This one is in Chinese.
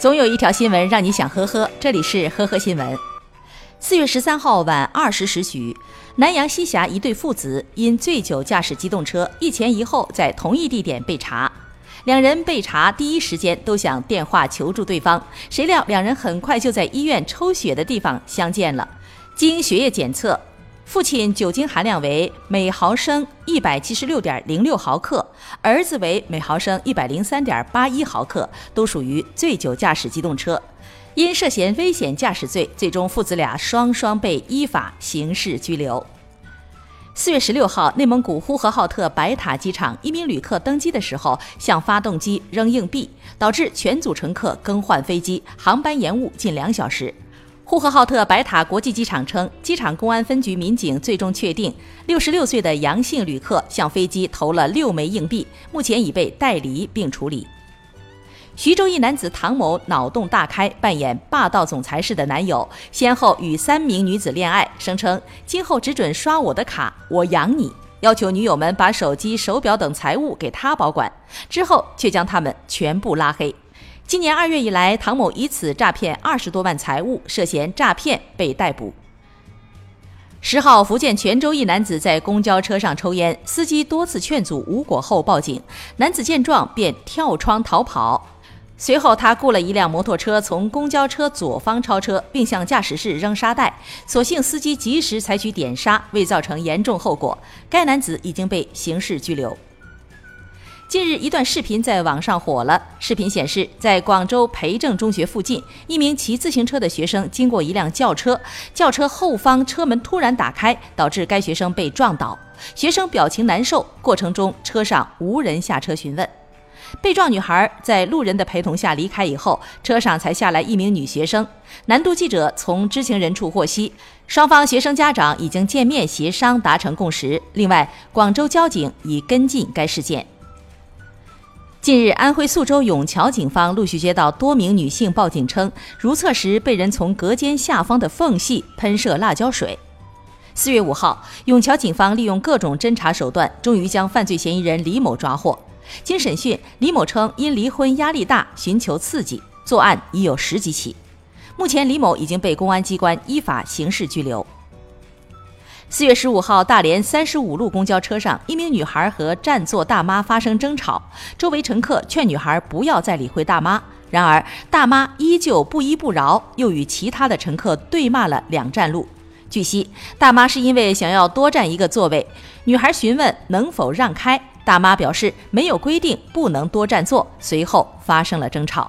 总有一条新闻让你想呵呵，这里是呵呵新闻。四月十三号晚二十时许，南阳西峡一对父子因醉酒驾驶机动车，一前一后在同一地点被查。两人被查第一时间都想电话求助对方，谁料两人很快就在医院抽血的地方相见了。经血液检测，父亲酒精含量为每毫升一百七十六点零六毫克，儿子为每毫升一百零三点八一毫克，都属于醉酒驾驶机动车。因涉嫌危险驾驶罪，最终父子俩双双被依法刑事拘留。四月十六号，内蒙古呼和浩特白塔机场，一名旅客登机的时候向发动机扔硬币，导致全组乘客更换飞机，航班延误近两小时。呼和浩特白塔国际机场称，机场公安分局民警最终确定，六十六岁的杨姓旅客向飞机投了六枚硬币，目前已被带离并处理。徐州一男子唐某脑洞大开，扮演霸道总裁式的男友，先后与三名女子恋爱，声称今后只准刷我的卡，我养你，要求女友们把手机、手表等财物给他保管，之后却将他们全部拉黑。今年二月以来，唐某以此诈骗二十多万财物，涉嫌诈骗被逮捕。十号，福建泉州一男子在公交车上抽烟，司机多次劝阻无果后报警，男子见状便跳窗逃跑。随后，他雇了一辆摩托车从公交车左方超车，并向驾驶室扔沙袋，所幸司机及时采取点刹，未造成严重后果。该男子已经被刑事拘留。近日，一段视频在网上火了。视频显示，在广州培正中学附近，一名骑自行车的学生经过一辆轿车，轿车后方车门突然打开，导致该学生被撞倒。学生表情难受，过程中车上无人下车询问。被撞女孩在路人的陪同下离开以后，车上才下来一名女学生。南都记者从知情人处获悉，双方学生家长已经见面协商，达成共识。另外，广州交警已跟进该事件。近日，安徽宿州永桥警方陆续接到多名女性报警称，如厕时被人从隔间下方的缝隙喷射辣椒水。四月五号，永桥警方利用各种侦查手段，终于将犯罪嫌疑人李某抓获。经审讯，李某称因离婚压力大，寻求刺激，作案已有十几起。目前，李某已经被公安机关依法刑事拘留。四月十五号，大连三十五路公交车上，一名女孩和占座大妈发生争吵，周围乘客劝女孩不要再理会大妈，然而大妈依旧不依不饶，又与其他的乘客对骂了两站路。据悉，大妈是因为想要多占一个座位，女孩询问能否让开，大妈表示没有规定不能多占座，随后发生了争吵。